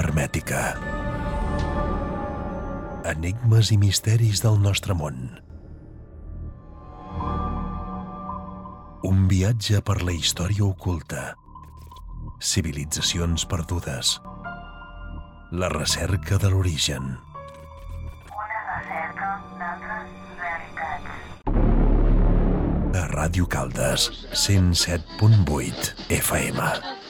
hermètica. Enigmes i misteris del nostre món. Un viatge per la història oculta. Civilitzacions perdudes. La recerca de l'origen. Una recerca d'altres realitats. A Ràdio Caldes, 107.8 FM.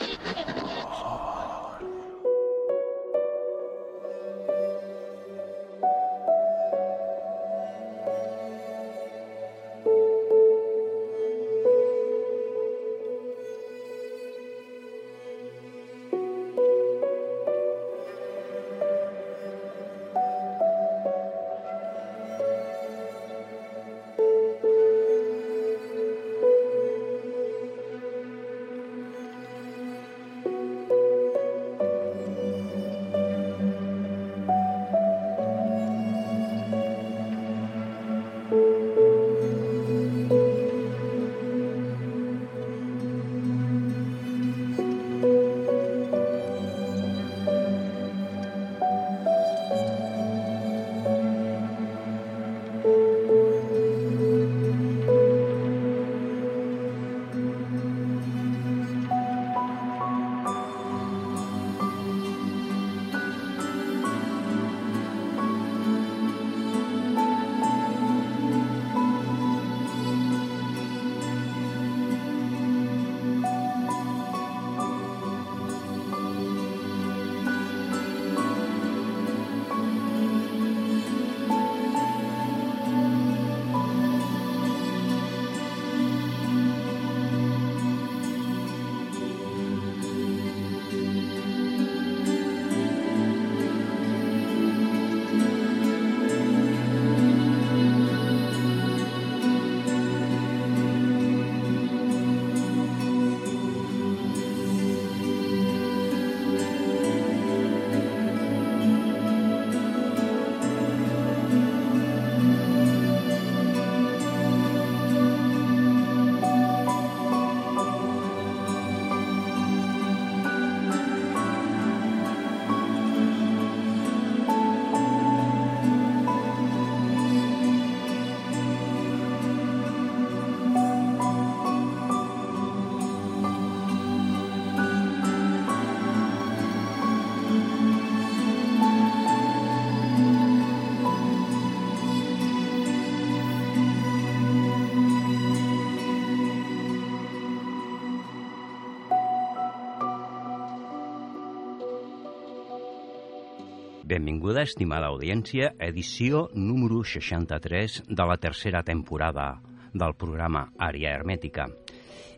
Benvinguda, estimada audiència, edició número 63 de la tercera temporada del programa Àrea Hermètica.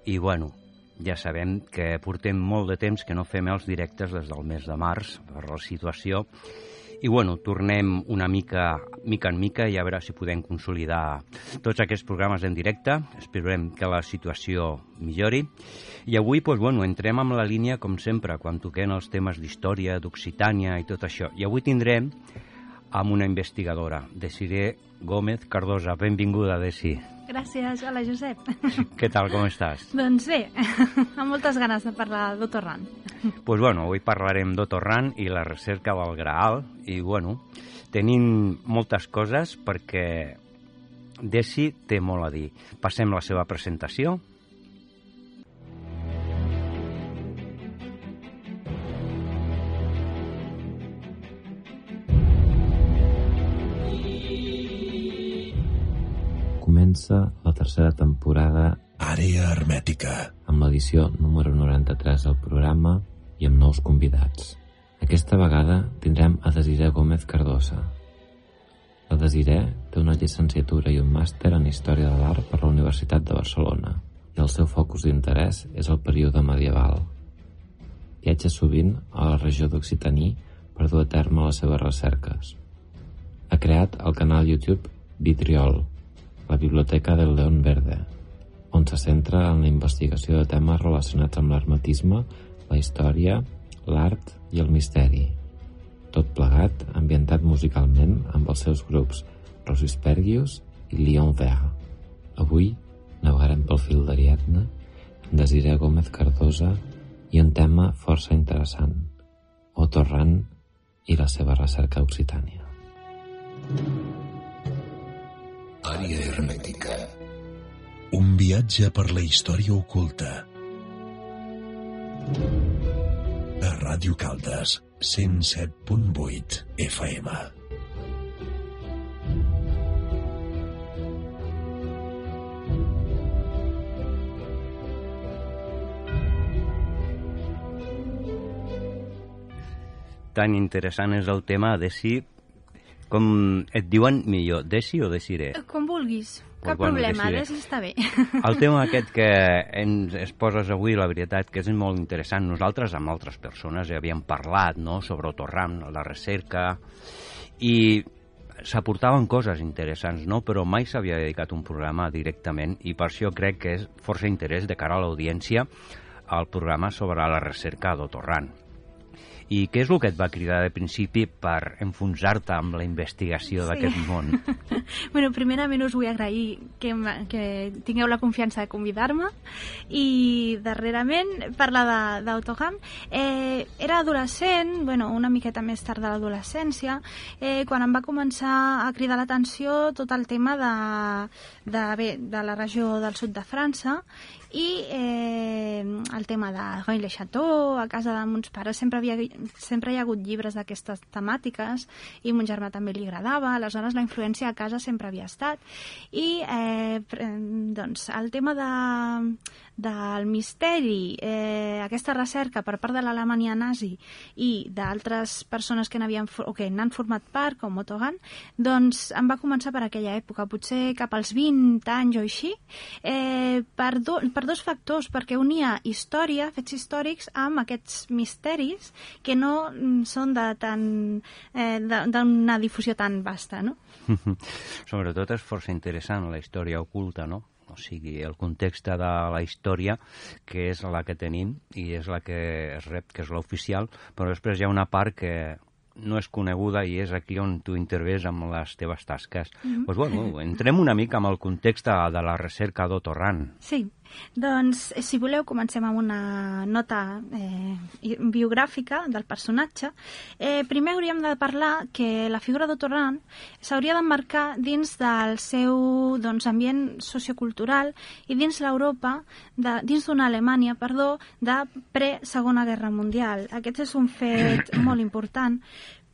I, bueno, ja sabem que portem molt de temps que no fem els directes des del mes de març per la situació i bueno, tornem una mica, mica en mica i a veure si podem consolidar tots aquests programes en directe. Esperem que la situació millori. I avui, doncs, bueno, entrem amb la línia, com sempre, quan toquem els temes d'història, d'Occitània i tot això. I avui tindrem amb una investigadora, Desiree Gómez Cardosa. Benvinguda, Desi. Gràcies. Hola, Josep. Què tal, com estàs? doncs bé, amb moltes ganes de parlar d'Otorran. Doncs pues bueno, avui parlarem d'Otorran i la recerca del Graal i bueno, tenim moltes coses perquè Desi té molt a dir. Passem la seva presentació. Comença la tercera temporada Àrea hermètica. amb l'edició número 93 del programa i amb nous convidats. Aquesta vegada tindrem a Desiré Gómez Cardosa. La Desiré té una llicenciatura i un màster en Història de l'Art per la Universitat de Barcelona i el seu focus d'interès és el període medieval. Viatja sovint a la regió d'Occitaní per dur a terme les seves recerques. Ha creat el canal YouTube Vitriol, la Biblioteca del León Verde, on se centra en la investigació de temes relacionats amb l'hermetisme, la història, l'art i el misteri. Tot plegat ambientat musicalment amb els seus grups Rosispergius i Lion Vert. Avui navegarem pel fil d'Ariadna amb Desiree Gómez Cardosa i un tema força interessant, Otto Rahn i la seva recerca Occitània. Àrea hermètica. Un viatge per la història oculta. A Ràdio Caldes, 107.8 FM. Tan interessant és el tema de si... Com et diuen millor, Desi o Desiré? Com vulguis. Pues Cap bueno, problema. Desi està bé. El tema aquest que ens exposes avui, la veritat que és molt interessant. Nosaltres amb altres persones ja havíem parlat no? sobre Otorram, la recerca, i s'aportaven coses interessants, no? però mai s'havia dedicat un programa directament i per això crec que és força interès de cara a l'audiència al programa sobre la recerca d'Otorran. I què és el que et va cridar de principi per enfonsar-te amb la investigació Sí. d'aquest món? bueno, primerament us vull agrair que, que tingueu la confiança de convidar-me i darrerament parlar de- d'Autoham. Eh, era adolescent, bueno, una miqueta més tard de l'adolescència, eh, quan em va començar a cridar l'atenció tot el tema de, de, bé, de la regió del sud de França i eh, el tema de Rennes-le-Château, a casa de mons pares sempre, havia, sempre hi ha hagut llibres d'aquestes temàtiques i mon germà també li agradava, aleshores la influència a casa sempre havia estat. I eh, doncs el tema de, del misteri, eh, aquesta recerca per part de l'Alemanya nazi i d'altres persones que n'havien o que n'han format part, com Otto Hahn, doncs em va començar per aquella època, potser cap als 20 anys o així, eh, per, do, per dos factors, perquè unia història, fets històrics, amb aquests misteris que no mm, són de tan eh, d'una difusió tan vasta, no? Sobretot és força interessant la història oculta, no? O sigui, el context de la història, que és la que tenim i és la que es rep, que és l'oficial, però després hi ha una part que no és coneguda i és aquí on tu intervés amb les teves tasques. Doncs mm -hmm. pues bueno, entrem una mica amb el context de la recerca d'Otorran. Sí, doncs eh, si voleu comencem amb una nota eh, biogràfica del personatge. Eh, primer hauríem de parlar que la figura d'Otorran s'hauria d'emmarcar dins del seu doncs, ambient sociocultural i dins l'Europa, dins d'una Alemanya, perdó, de pre-Segona Guerra Mundial. Aquest és un fet molt important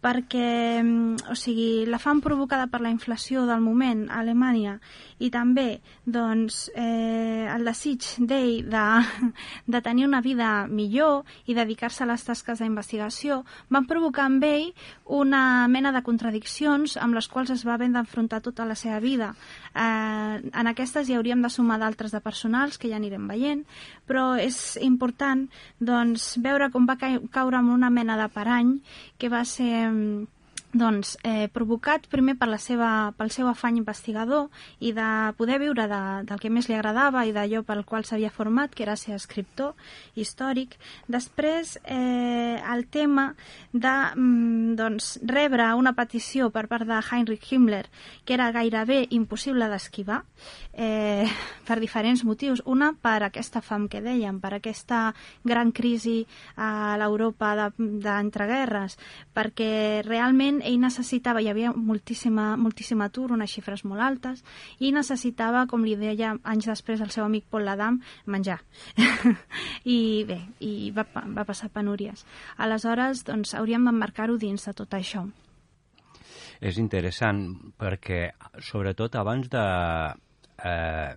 perquè mm, o sigui, la fam provocada per la inflació del moment a Alemanya i també doncs, eh, el desig d'ell de, de tenir una vida millor i dedicar-se a les tasques d'investigació van provocar en ell una mena de contradiccions amb les quals es va haver d'enfrontar tota la seva vida. Eh, en aquestes hi hauríem de sumar d'altres de personals que ja anirem veient, però és important doncs, veure com va caure en una mena de parany que va ser mm, doncs, eh, provocat primer per la seva, pel seu afany investigador i de poder viure de, del que més li agradava i d'allò pel qual s'havia format, que era ser escriptor històric. Després, eh, el tema de mm, doncs, rebre una petició per part de Heinrich Himmler que era gairebé impossible d'esquivar eh, per diferents motius. Una, per aquesta fam que dèiem, per aquesta gran crisi a l'Europa de- d'entreguerres, perquè realment ell necessitava, hi havia moltíssima, moltíssim atur, unes xifres molt altes, i necessitava, com li deia anys després el seu amic Paul Ladam, menjar. I bé, i va, va passar penúries. Aleshores, doncs, hauríem d'emmarcar-ho dins de tot això. És interessant perquè, sobretot abans de eh,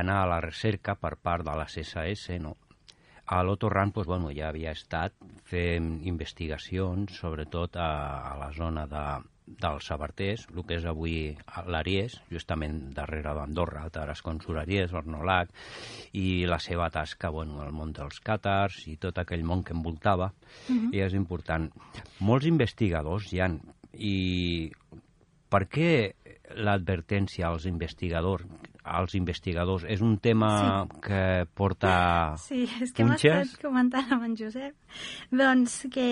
anar a la recerca per part de la CSS, no? A l'Otto Ran doncs, bueno, ja havia estat fent investigacions, sobretot a, a la zona de, dels Sabarters, el que és avui l'Aries, justament darrere d'Andorra, Tarascons Aries, Ornolac, i la seva tasca, bueno, el món dels càtars i tot aquell món que envoltava, i és important. Molts investigadors hi han, i per què l'advertència als investigadors, als investigadors és un tema Sí. que porta Sí, és que punxes? estat comentant amb en Josep doncs que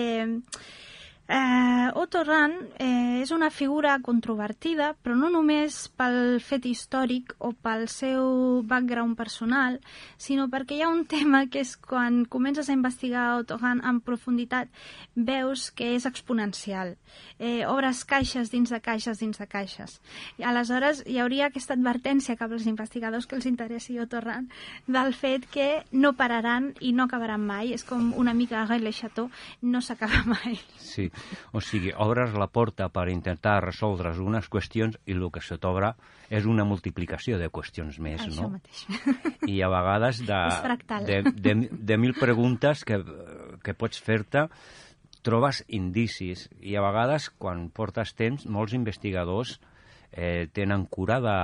Eh, Otto Rahn eh, és una figura controvertida, però no només pel fet històric o pel seu background personal, sinó perquè hi ha un tema que és quan comences a investigar Otto Rahn en profunditat, veus que és exponencial. Eh, obres caixes dins de caixes dins de caixes. I aleshores hi hauria aquesta advertència cap als investigadors que els interessi Otto Rahn del fet que no pararan i no acabaran mai. És com una mica Guy Le Chateau, no s'acaba mai. Sí, o sigui, obres la porta per intentar resoldre unes qüestions i el que se t'obre és una multiplicació de qüestions més, Això no? mateix. I a vegades de, de, de, de mil preguntes que, que pots fer-te trobes indicis i a vegades quan portes temps molts investigadors eh, tenen cura de,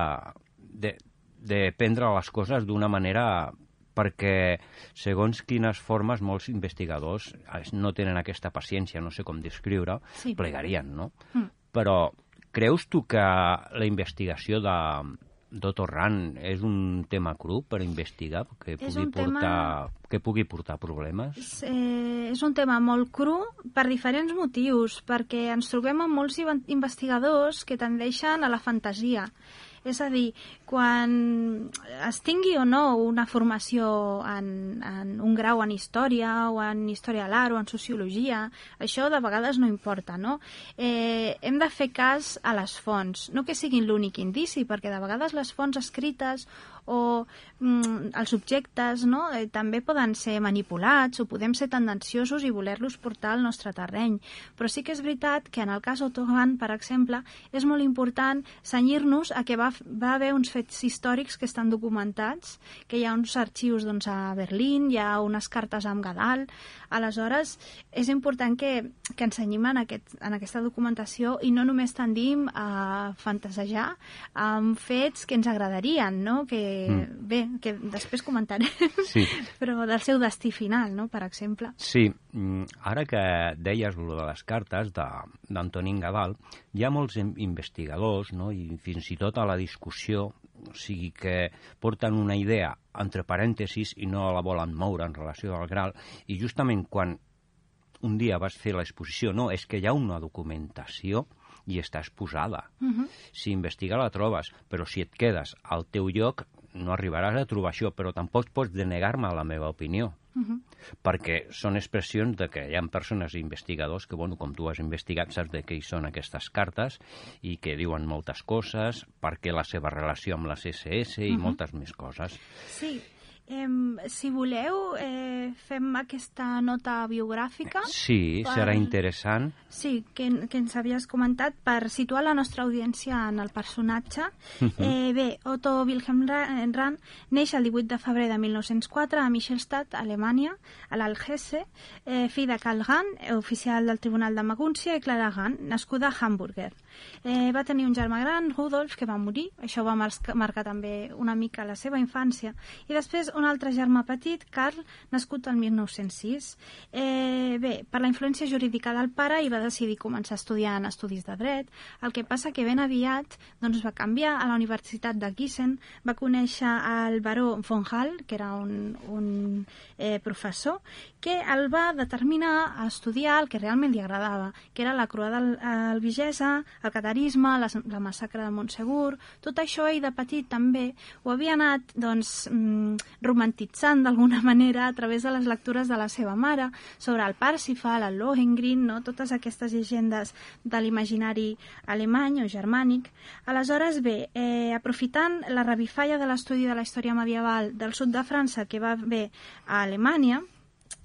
de, de prendre les coses d'una manera perquè segons quines formes molts investigadors no tenen aquesta paciència, no sé com descriure, Sí. plegarien, no? Mm. Però creus tu que la investigació de d'Otto Rahn és un tema cru per investigar que pugui, un tema- portar, que pugui portar problemes? És, eh, és un tema molt cru per diferents motius, perquè ens trobem amb molts investigadors que tendeixen a la fantasia. És a dir, quan es tingui o no una formació en, en un grau en història o en història de l'art o en sociologia, això de vegades no importa, no? Eh, hem de fer cas a les fonts, no que siguin l'únic indici, perquè de vegades les fonts escrites o mm, els objectes no? eh, també poden ser manipulats o podem ser tendenciosos i voler-los portar al nostre terreny. Però sí que és veritat que en el cas Ottoman, per exemple, és molt important senyir-nos a que va, va haver uns fets històrics que estan documentats, que hi ha uns arxius doncs, a Berlín, hi ha unes cartes amb Gadal, aleshores és important que, que ensenyim en, aquest, en aquesta documentació i no només tendim a fantasejar amb fets que ens agradarien, no? que, Mm. bé, que després comentarem, Sí. però del seu destí final, no? per exemple. Sí, mm, ara que deies lo de les cartes d'Antonín Gadal, hi ha molts in- investigadors, no? i fins i tot a la discussió, o sigui que porten una idea entre parèntesis i no la volen moure en relació al Graal, i justament quan un dia vas fer l'exposició, no, és que hi ha una documentació i està exposada. Uh -huh. Si investiga la trobes, però si et quedes al teu lloc no arribaràs a trobar això, però tampoc pots denegar-me la meva opinió Uh -huh. perquè són expressions de que hi ha persones i investigadors que, bueno, com tu has investigat, saps de què hi són aquestes cartes i que diuen moltes coses, perquè la seva relació amb les SS i Mhm. moltes més coses. Sí, em, si voleu, eh, fem aquesta nota biogràfica. Sí, Per- serà interessant. Sí, que, que ens havies comentat per situar la nostra audiència en el personatge. eh, bé, Otto Wilhelm Ra- Rahn neix el 18 de febrer de 1904 a Michelstadt, Alemanya, a l'Algese, eh, fill de Karl Rahn, eh, oficial del Tribunal de Magúncia, i Clara Rahn, nascuda a Hamburger. Eh, va tenir un germà gran, Rudolf, que va morir. Això va marcar, marcar també una mica la seva infància. I després un altre germà petit, Karl, nascut el 1906. Eh, bé, per la influència jurídica del pare i va decidir començar en estudis de dret. El que passa que ben aviat doncs, va canviar a la Universitat de Gießen, va conèixer el baró von Hall, que era un, un eh, professor, que el va determinar a estudiar el que realment li agradava, que era la croada albigesa, el catarisme, la, la massacre de Montsegur, tot això ell de petit també ho havia anat doncs, mm, romantitzant d'alguna manera a través de les lectures de la seva mare sobre el Parsifal, el Lohengrin, no? totes aquestes llegendes de l'imaginari alemany o germànic. Aleshores, bé, eh, aprofitant la revifalla de l'estudi de la història medieval del sud de França que va haver a Alemanya,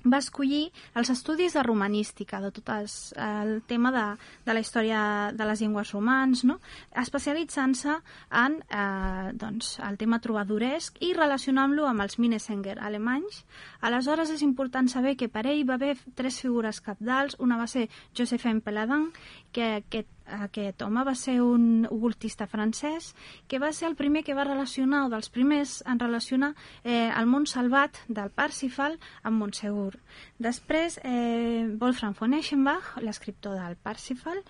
va escollir els estudis de romanística, de tot els, el tema de, de la història de les llengües romans, no? especialitzant-se en eh, doncs, el tema trobadoresc i relacionant-lo amb els Minnesänger alemanys. Aleshores és important saber que per ell va haver tres figures capdals. Una va ser Josephin Peladin, que aquest aquest home va ser un ocultista francès que va ser el primer que va relacionar, o dels primers en relacionar eh, el món salvat del Parsifal amb Montsegur. Després, eh, Wolfram von Eschenbach, l'escriptor del Parsifal,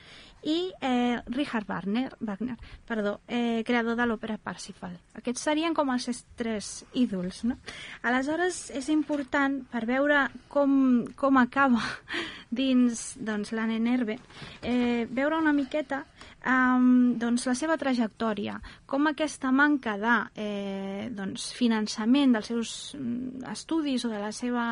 i eh, Richard Wagner, Wagner perdó, eh, creador de l'òpera Parsifal. Aquests serien com els tres ídols. No? Aleshores, és important per veure com, com acaba dins doncs, l'Anne Nerve, eh, veure una miqueta um, doncs, la seva trajectòria, com aquesta manca de eh, doncs, finançament dels seus mm, estudis o de, la seva,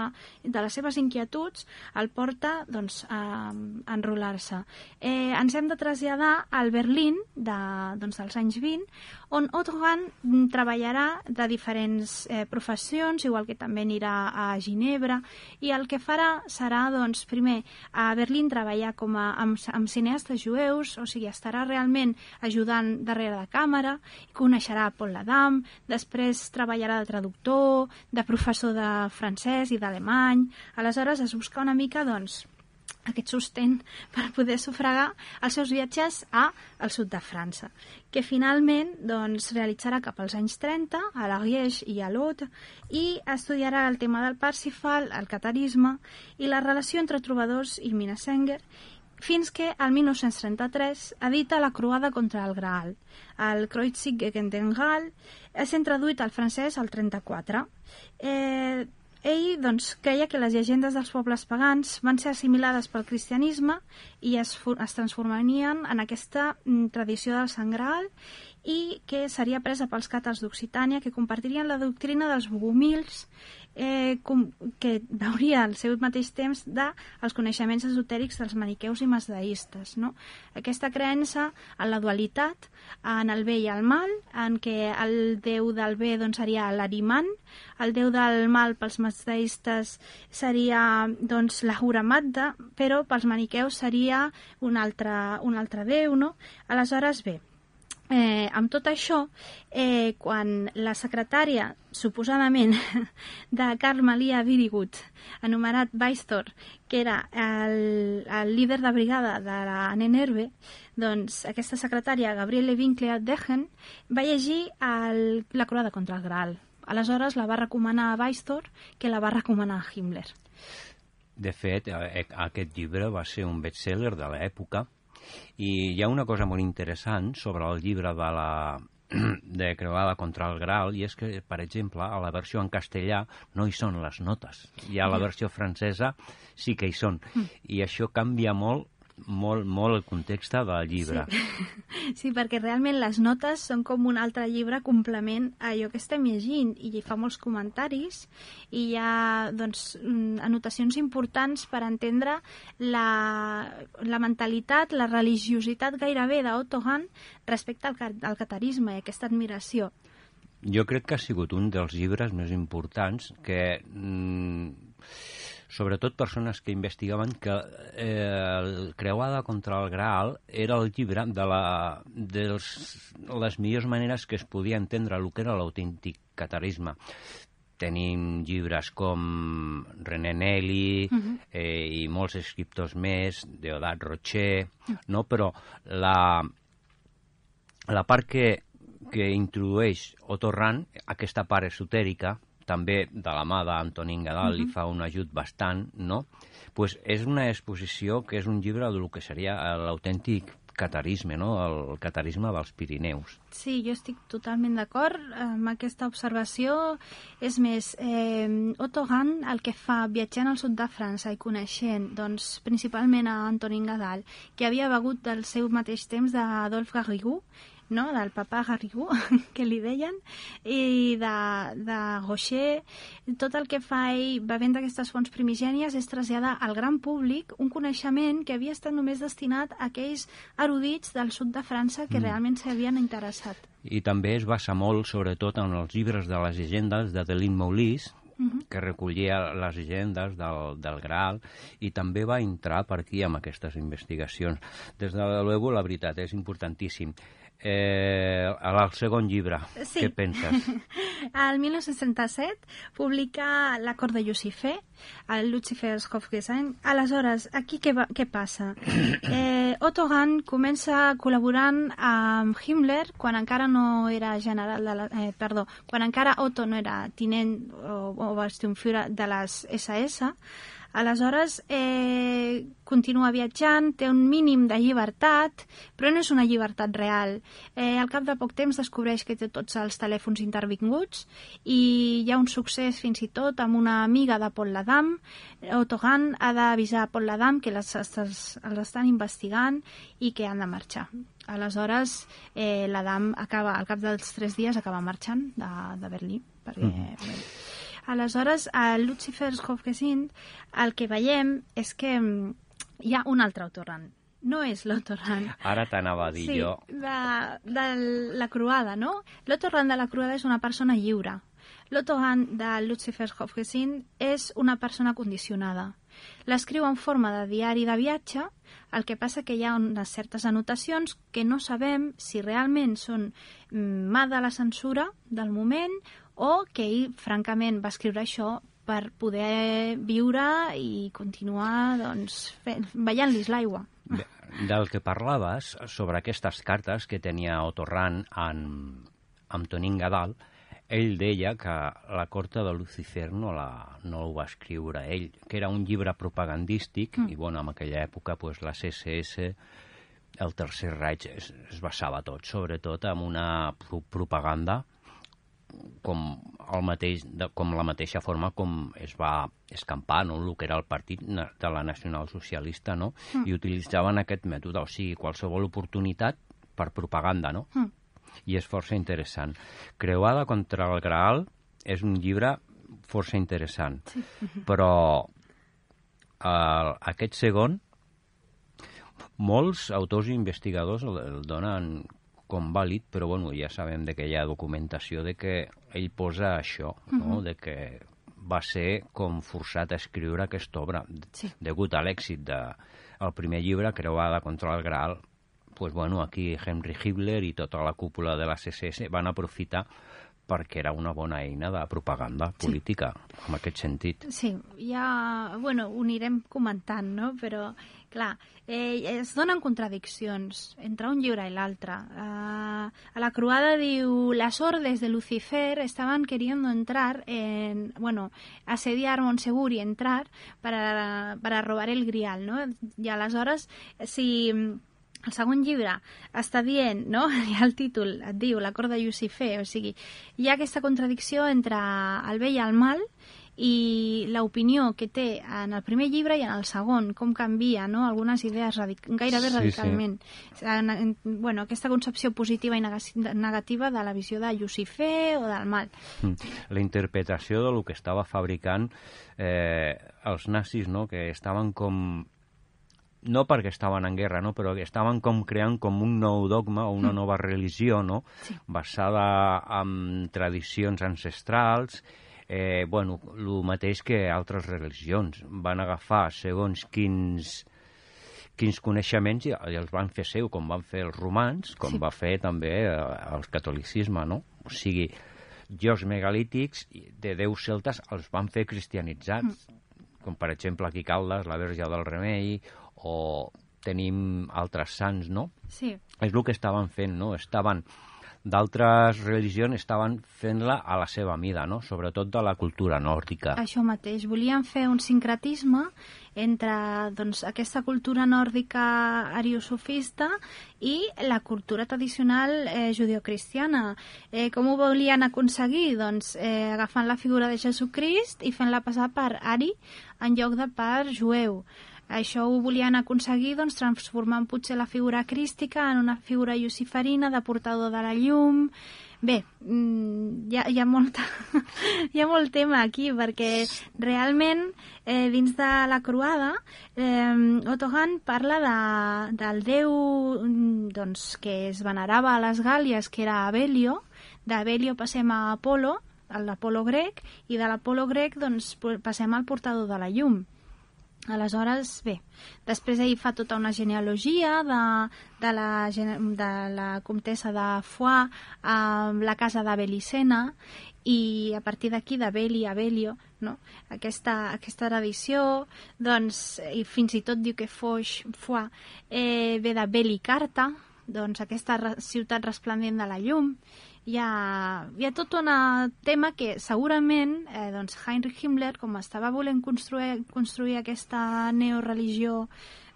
de les seves inquietuds el porta doncs, a, enrolar-se. Eh, ens hem de traslladar al Berlín de, doncs, dels anys 20, on Otto Hahn treballarà de diferents eh, professions, igual que també anirà a Ginebra, i el que farà serà, doncs, primer, a Berlín treballar com a, amb, amb cineastes jueus, o sigui, estarà realment ajudant darrere de càmera, coneixerà Paul Ladam, després treballarà de traductor, de professor de francès i d'alemany, aleshores es busca una mica, doncs, aquest sostén per poder sufragar els seus viatges a al sud de França, que finalment doncs, realitzarà cap als anys 30 a l'Ariège i a l'Aude i estudiarà el tema del Parsifal, el catarisme i la relació entre trobadors i Minasenger fins que al 1933 edita La croada contra el Graal. El Kreuzig gegen den Graal sent traduït al francès al 34. Eh, ell doncs, creia que les llegendes dels pobles pagans van ser assimilades pel cristianisme i es, es transformarien en aquesta mm, tradició del Sant Graal i que seria presa pels càtars d'Occitània que compartirien la doctrina dels bogomils eh, com, que veuria al seu mateix temps dels coneixements esotèrics dels maniqueus i masdeistes. No? Aquesta creença en la dualitat, en el bé i el mal, en què el déu del bé doncs, seria l'Ariman, el déu del mal pels masdeistes seria doncs, la Huramadda, però pels maniqueus seria un altre, un altre déu. No? Aleshores, bé, Eh, amb tot això, eh, quan la secretària, suposadament, de Carl Malia Virigut, anomenat Weistor, que era el, el líder de brigada de la Nenerve, doncs aquesta secretària, Gabriele Winkler Degen, va llegir el, la croada contra el Graal. Aleshores la va recomanar a Weistor, que la va recomanar a Himmler. De fet, eh, aquest llibre va ser un bestseller de l'època, i hi ha una cosa molt interessant sobre el llibre de la de Creuada contra el Graal i és que, per exemple, a la versió en castellà no hi són les notes. I a la versió francesa sí que hi són. Mm. i això canvia molt molt, molt el context del llibre. Sí. sí, perquè realment les notes són com un altre llibre complement a allò que estem llegint i hi fa molts comentaris i hi ha doncs, mm, anotacions importants per entendre la, la mentalitat, la religiositat gairebé d'Otto Hahn respecte al, al catarisme i aquesta admiració. Jo crec que ha sigut un dels llibres més importants que... Mm, sobretot persones que investigaven que eh, el Creuada contra el Graal era el llibre de, la, de els, les millors maneres que es podia entendre el que era l'autèntic catarisme tenim llibres com René Nelly uh -huh. eh, i molts escriptors més, Deodat Rocher, uh -huh. no? però la, la part que, que introdueix Otto Rand, aquesta part esotèrica, també de la mà d'Antonín Gadal uh -huh. li fa un ajut bastant, no? pues és una exposició que és un llibre del que seria l'autèntic catarisme, no? el catarisme dels Pirineus. Sí, jo estic totalment d'acord amb aquesta observació. És més, eh, Otto Hahn el que fa viatjant al sud de França i coneixent doncs, principalment a Antonin Gadal, que havia begut del seu mateix temps d'Adolphe Garrigou, no? del papa Garrigou, que li deien, i de, de Rocher. Tot el que fa ell, bevent d'aquestes fonts primigènies, és traslladar al gran públic un coneixement que havia estat només destinat a aquells erudits del sud de França que mm. realment s'havien interessat. I també es basa molt, sobretot, en els llibres de les llegendes de Deline Moulis, uh -huh. que recollia les llegendes del, del Graal i també va entrar per aquí amb aquestes investigacions. Des de l'Evo, la veritat, és importantíssim. Eh, al segon llibre, sí. què penses? El 1967 publica l'acord de Lucifer, el Lucifer's Hofgesang. Aleshores, aquí què, va, què passa? Eh, Otto Hahn comença col·laborant amb Himmler quan encara no era general de la, eh, perdó, quan encara Otto no era tinent o, o bastionführer de les SS Aleshores, eh, continua viatjant, té un mínim de llibertat, però no és una llibertat real. Eh, al cap de poc temps descobreix que té tots els telèfons intervinguts i hi ha un succés fins i tot amb una amiga de Paul Ladam. Otto Hahn ha d'avisar Paul Ladam que les, els, els estan investigant i que han de marxar. Aleshores, eh, l'Adam acaba, al cap dels tres dies acaba marxant de, de Berlín. Perquè, mm -hmm. Aleshores, a Lucifer's Hofgesint el que veiem és que mm, hi ha un altre autorran. No és l'autorran. Ara t'anava a dir sí, jo. de, de la croada, no? L'autorran de la croada és una persona lliure. L'autorran de Lucifer's Hofgesint és una persona condicionada. L'escriu en forma de diari de viatge, el que passa que hi ha unes certes anotacions que no sabem si realment són mm, mà de la censura del moment o que ell, francament, va escriure això per poder viure i continuar doncs, ballant-lis l'aigua. Del que parlaves sobre aquestes cartes que tenia Otorran en, amb Tonín Gadal, ell deia que la corta de Lucifer no, la, no ho va escriure ell, que era un llibre propagandístic, mm. i bueno, en aquella època pues, la CSS, el Tercer Reich, es, es basava tot, sobretot en una pro propaganda com, el mateix, de, com la mateixa forma com es va escampar no? el que era el partit de la Nacional Socialista, no? Mm. i utilitzaven aquest mètode, o sigui, qualsevol oportunitat per propaganda, no? Mm. I és força interessant. Creuada contra el Graal és un llibre força interessant, sí. però el, aquest segon molts autors i investigadors el, el donen com vàlid, però bueno, ja sabem de que hi ha documentació de que ell posa això, uh -huh. no? de que va ser com forçat a escriure aquesta obra. Sí. Degut a l'èxit del de, primer llibre, Creuada contra el Graal, pues bueno, aquí Henry Hibbler i tota la cúpula de la CSS van aprofitar perquè era una bona eina de propaganda política, sí. en aquest sentit. Sí, ja, bueno, ho anirem comentant, no? Però, clar, eh, es donen contradiccions entre un llibre i l'altre. Uh, a la Croada diu, las ordes de Lucifer estaban queriendo entrar en, bueno, asediar Montsegur y entrar para, para robar el grial, no? I aleshores, si el segon llibre està dient, no? ha el títol et diu La corda de Lucifer, o sigui, hi ha aquesta contradicció entre el bé i el mal i l'opinió que té en el primer llibre i en el segon, com canvia no? algunes idees radic gairebé sí, radicalment. Sí. En, en, bueno, aquesta concepció positiva i negativa de la visió de Lucifer o del mal. Mm. La interpretació de lo que estava fabricant eh, els nazis, no? que estaven com no perquè estaven en guerra, no? però estaven com creant com un nou dogma o una mm. nova religió no? sí. basada en tradicions ancestrals, eh, bueno, el mateix que altres religions. Van agafar segons quins, quins coneixements i, i els van fer seu, com van fer els romans, com sí. va fer també eh, el catolicisme, no? O sigui, llocs megalítics de déus celtes els van fer cristianitzats, mm. com per exemple aquí Caldes, la Verge del Remei, o tenim altres sants, no? Sí. És el que estaven fent, no? Estaven d'altres religions estaven fent-la a la seva mida, no? sobretot de la cultura nòrdica. Això mateix, volien fer un sincretisme entre doncs, aquesta cultura nòrdica ariosofista i la cultura tradicional eh, judeocristiana. Eh, com ho volien aconseguir? Doncs eh, agafant la figura de Jesucrist i fent-la passar per ari en lloc de per jueu. Això ho volien aconseguir doncs, transformant potser la figura crística en una figura luciferina de portador de la llum. Bé, mm, hi ha, hi ha, molta, hi ha molt tema aquí perquè realment eh, dins de la croada eh, Otogan parla de, del déu mm, doncs, que es venerava a les Gàlies, que era Abelio. D'Abelio passem a Apolo, l'Apolo grec, i de l'Apolo grec doncs, passem al portador de la llum. Aleshores, bé, després ell fa tota una genealogia de, de, la, de la comtessa de Foix amb la casa de Belicena i a partir d'aquí de Beli a Belio, no? aquesta, aquesta tradició, doncs, i fins i tot diu que Foix, Foix eh, ve de Belicarta, doncs aquesta ciutat resplendent de la llum, hi ha, hi ha tot un tema que segurament eh, doncs Heinrich Himmler, com estava volent construir, construir aquesta neoreligió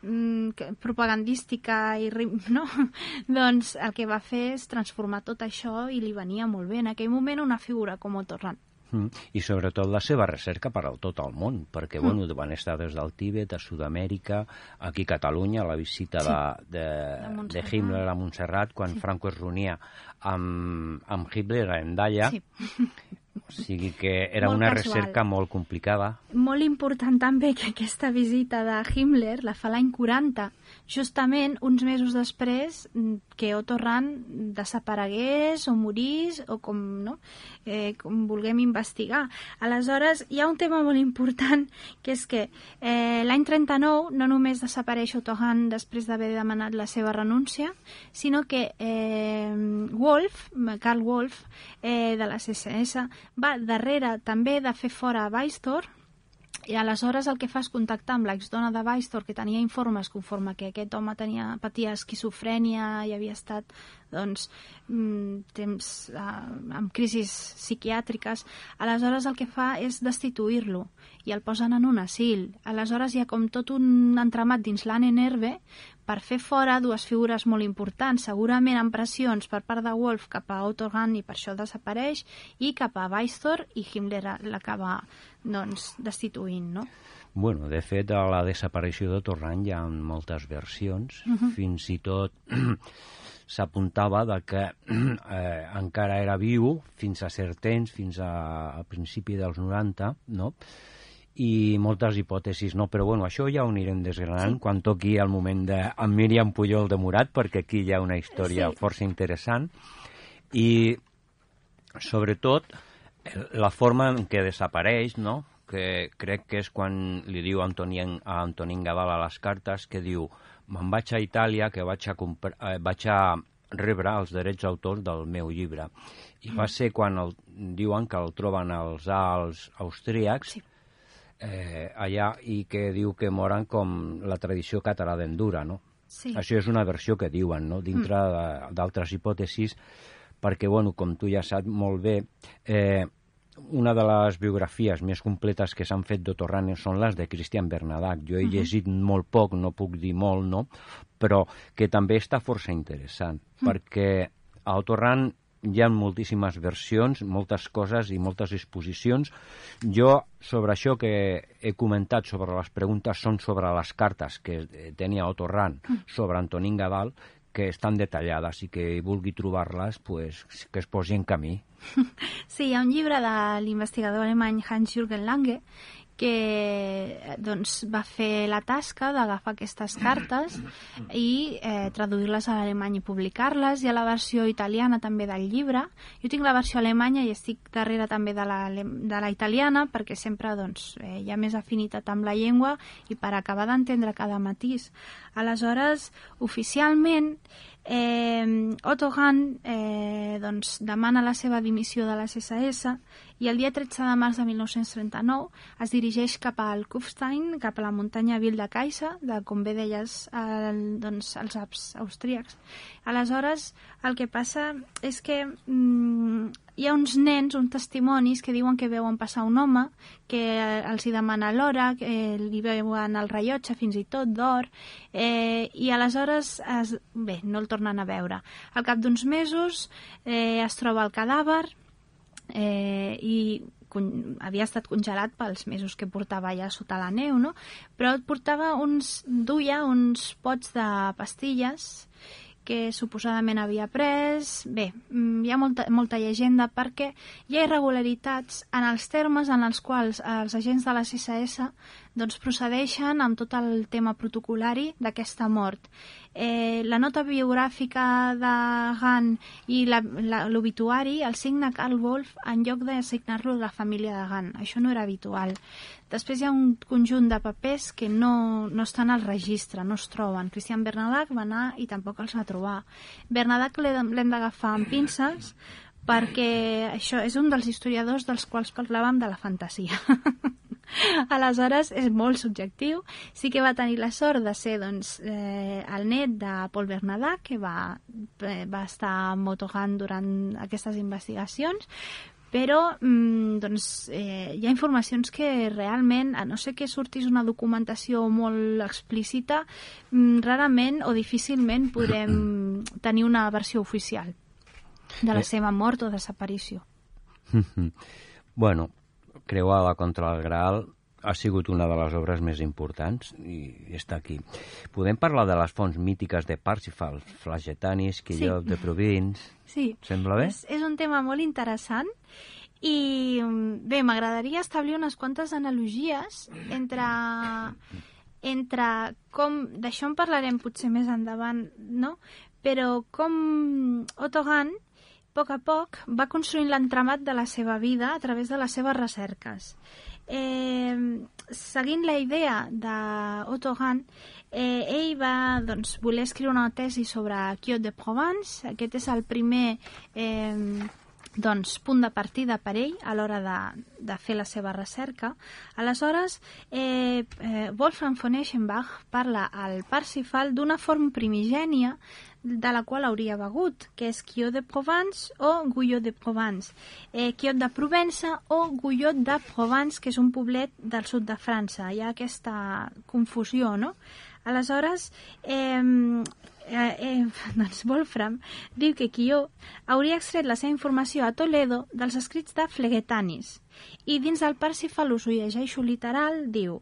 mm, propagandística i no? doncs el que va fer és transformar tot això i li venia molt bé en aquell moment una figura com Otto Rahn. Mm. I sobretot la seva recerca per al tot el món, perquè Mm. bueno, van estar des del Tíbet a Sud-amèrica, aquí a Catalunya, la visita Sí. de, de, De de. Himmler a Montserrat, quan Franco es reunia amb, amb Hitler a Endaya, Sí. o sigui que era Molt una casual. recerca molt complicada. Molt important també que aquesta visita de Himmler la fa l'any 40, justament uns mesos després mm, que Otto Rahn desaparegués o morís o com, no? eh, com vulguem investigar. Aleshores, hi ha un tema molt important que és que eh, l'any 39 no només desapareix Otto Rahn després d'haver demanat la seva renúncia, sinó que eh, Wolf, Karl Wolf, eh, de la CSS, va darrere també de fer fora Weistor, i aleshores el que fa és contactar amb l'exdona de Weistor, que tenia informes conforme que aquest home tenia, patia esquizofrènia i havia estat doncs, mm, temps eh, amb crisis psiquiàtriques. Aleshores el que fa és destituir-lo i el posen en un asil. Aleshores hi ha com tot un entramat dins l'ANNRB per fer fora dues figures molt importants, segurament amb pressions per part de Wolf cap a Otto Rahn i per això desapareix, i cap a Weistor i Himmler l'acaba doncs, destituint, no? Bueno, de fet, a la desaparició de Torrent hi ha moltes versions, fins i tot s'apuntava de que eh, encara era viu fins a cert temps, fins a, a principi dels 90, no? I moltes hipòtesis, no? Però bueno, això ja ho anirem desgranant sí. quan toqui el moment de amb Míriam Pujol de Murat, perquè aquí hi ha una història Sí. força interessant i sobretot la forma en què desapareix, no? que crec que és quan li diu Antonin, a Antonin Gadal a les cartes, que diu me'n vaig a Itàlia que vaig a, comprar, eh, vaig a rebre els drets d'autor del meu llibre. I va ser quan el, diuen que el troben els Alps austríacs, Sí. Eh, allà, i que diu que moren com la tradició català d'Endura, no? Sí. Això és una versió que diuen, no? dintre de- d'altres hipòtesis, perquè, bueno, com tu ja saps molt bé, eh, una de les biografies més completes que s'han fet d'Otorrane són les de Cristian Bernadac. Jo he llegit molt poc, no puc dir molt, no? però que també està força interessant, perquè a Otorran hi ha moltíssimes versions, moltes coses i moltes exposicions. Jo, sobre això que he comentat sobre les preguntes, són sobre les cartes que eh, tenia Otto Rahn sobre Antonín Gadal, que estan detallades i que vulgui trobar-les, pues, que es posi en camí. Sí, hi ha un llibre de l'investigador alemany Hans-Jürgen Lange que eh, doncs, va fer la tasca d'agafar aquestes cartes i eh, traduir-les a l'alemany i publicar-les. Hi ha la versió italiana també del llibre. Jo tinc la versió alemanya i estic darrere també de la, de la italiana perquè sempre doncs, eh, hi ha més afinitat amb la llengua i per acabar d'entendre cada matís. Aleshores, oficialment, eh, Otto Hahn eh, doncs, demana la seva dimissió de la CSS i el dia 13 de març de 1939 es dirigeix cap al Kufstein, cap a la muntanya Vil de Caixa, de, com bé deies, el, doncs, els Alps austríacs. Aleshores, el que passa és que mm, hi ha uns nens, uns testimonis que diuen que veuen passar un home, que eh, els hi demana l'hora, que li veuen el rellotge fins i tot d'or, eh, i aleshores es, bé, no el tornen a veure. Al cap d'uns mesos eh, es troba el cadàver eh, i havia estat congelat pels mesos que portava allà sota la neu, no? Però portava uns, duia uns pots de pastilles que suposadament havia pres... Bé, mm, hi ha molta, molta llegenda perquè hi ha irregularitats en els termes en els quals els agents de la CSS doncs, procedeixen amb tot el tema protocolari d'aquesta mort. Eh, la nota biogràfica de Gant i l'obituari el signa Karl Wolf en lloc de signar-lo la família de Gant. Això no era habitual. Després hi ha un conjunt de papers que no, no estan al registre, no es troben. Christian Bernadac va anar i tampoc els va trobar. Bernadac l'he- l'hem d'agafar amb pinces perquè això és un dels historiadors dels quals parlàvem de la fantasia. Aleshores, és molt subjectiu. Sí que va tenir la sort de ser doncs, eh, el net de Paul Bernadà, que va, eh, va estar amb Motohan durant aquestes investigacions, però mm, doncs, eh, hi ha informacions que realment, a no ser que sortís una documentació molt explícita, mm, rarament o difícilment podrem tenir una versió oficial de la Eh. seva mort o desaparició. bueno, Creuada contra el Graal ha sigut una de les obres més importants i està aquí. Podem parlar de les fonts mítiques de Parsifal, Flagetanis, Quillot Sí. de Provins... Sí. Sembla bé? És, és un tema molt interessant i bé, m'agradaria establir unes quantes analogies entre entre com, d'això en parlarem potser més endavant, no? Però com Otto Gahn, a poc a poc, va construint l'entramat de la seva vida a través de les seves recerques. Eh, seguint la idea d'Otto Gahn, eh, ell va doncs, voler escriure una tesi sobre Quiot de Provence. Aquest és el primer eh, doncs, punt de partida per ell a l'hora de, de fer la seva recerca. Aleshores, eh, eh, Wolfram von Eschenbach parla al Parsifal d'una forma primigènia de la qual hauria begut, que és Quiot de Provence o Guyot de Provence. Eh, Quiot de Provença o Guyot de Provence, que és un poblet del sud de França. Hi ha aquesta confusió, no? Aleshores, eh, eh, eh, doncs Wolfram diu que Quió hauria extret la seva informació a Toledo dels escrits de Fleguetanis i dins del Parsifal us ho llegeixo literal, diu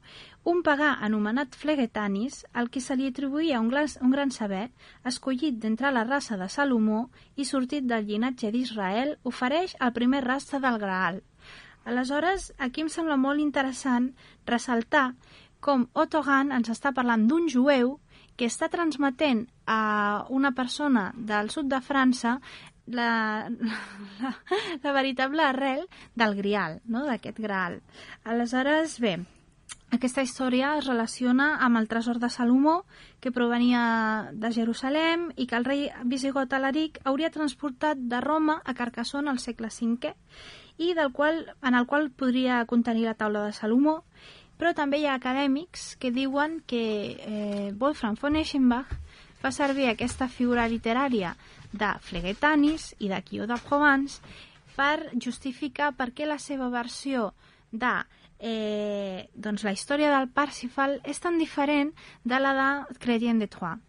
un pagà anomenat Fleguetanis, al qui se li atribuïa un gran, un gran saber, escollit d'entre la raça de Salomó i sortit del llinatge d'Israel, ofereix el primer rastre del Graal. Aleshores, aquí em sembla molt interessant ressaltar com Otto Gahn ens està parlant d'un jueu que està transmetent a una persona del sud de França la, la, la veritable arrel del grial, no? d'aquest graal. Aleshores, bé, aquesta història es relaciona amb el tresor de Salomó, que provenia de Jerusalem i que el rei visigot Alaric hauria transportat de Roma a Carcassonne al segle V i del qual, en el qual podria contenir la taula de Salomó, però també hi ha acadèmics que diuen que eh, Wolfram von Eschenbach fa servir aquesta figura literària de Fleguetanis i de Quiot de Provence per justificar per què la seva versió de eh, doncs la història del Parsifal és tan diferent de la de Chrétien de Troyes.